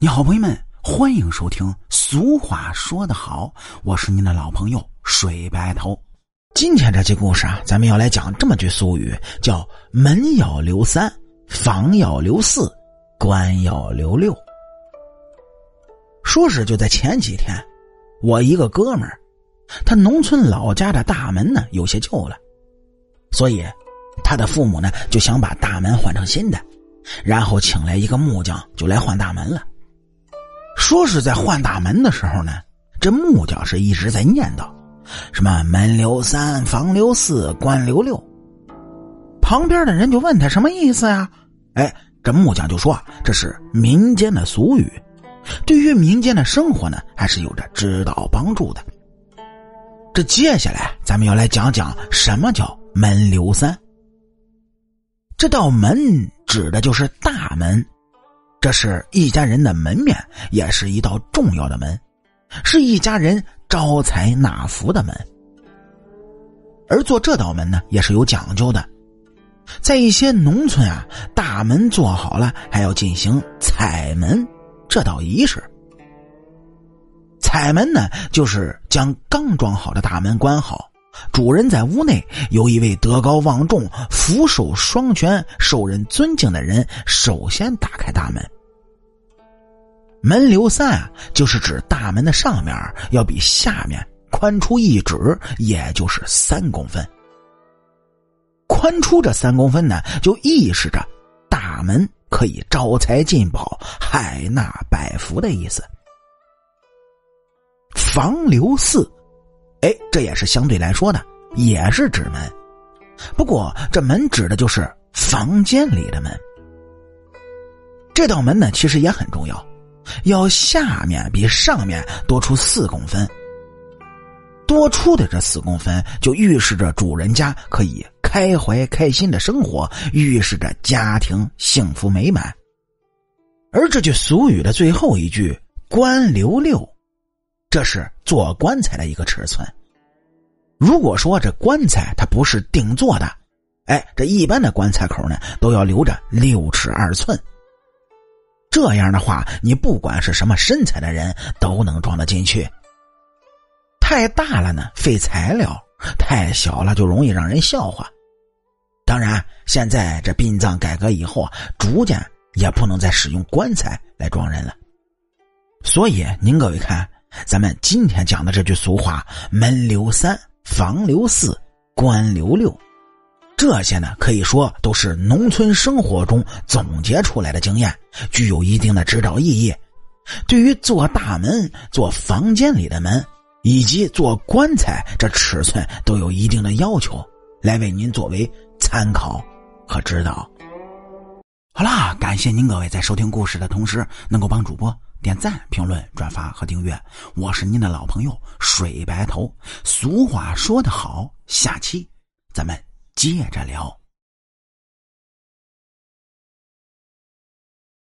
你好，朋友们，欢迎收听。俗话说得好，我是您的老朋友水白头。今天这期故事啊，咱们要来讲这么句俗语，叫“门要留三，房要留四，官要留六”。说是就在前几天，我一个哥们儿，他农村老家的大门呢有些旧了，所以他的父母呢就想把大门换成新的，然后请来一个木匠就来换大门了。说是在换大门的时候呢，这木匠是一直在念叨，什么门留三，房留四，官留六。旁边的人就问他什么意思呀？哎，这木匠就说啊这是民间的俗语，对于民间的生活呢，还是有着指导帮助的。这接下来咱们要来讲讲什么叫门留三。这道门指的就是大门。这是一家人的门面，也是一道重要的门，是一家人招财纳福的门。而做这道门呢，也是有讲究的，在一些农村啊，大门做好了，还要进行彩门这道仪式。彩门呢，就是将刚装好的大门关好，主人在屋内，由一位德高望重、福寿双全、受人尊敬的人首先打开大门。门留三啊，就是指大门的上面要比下面宽出一指，也就是三公分。宽出这三公分呢，就意示着大门可以招财进宝、海纳百福的意思。房留四，哎，这也是相对来说的，也是指门，不过这门指的就是房间里的门。这道门呢，其实也很重要。要下面比上面多出四公分，多出的这四公分就预示着主人家可以开怀开心的生活，预示着家庭幸福美满。而这句俗语的最后一句“官留六”，这是做棺材的一个尺寸。如果说这棺材它不是定做的，哎，这一般的棺材口呢都要留着六尺二寸。这样的话，你不管是什么身材的人都能装得进去。太大了呢，费材料；太小了，就容易让人笑话。当然，现在这殡葬改革以后啊，逐渐也不能再使用棺材来装人了。所以，您各位看，咱们今天讲的这句俗话：“门留三，房留四，官留六。”这些呢，可以说都是农村生活中总结出来的经验，具有一定的指导意义。对于做大门、做房间里的门，以及做棺材，这尺寸都有一定的要求，来为您作为参考和指导。好啦，感谢您各位在收听故事的同时，能够帮主播点赞、评论、转发和订阅。我是您的老朋友水白头。俗话说得好，下期咱们。接着聊。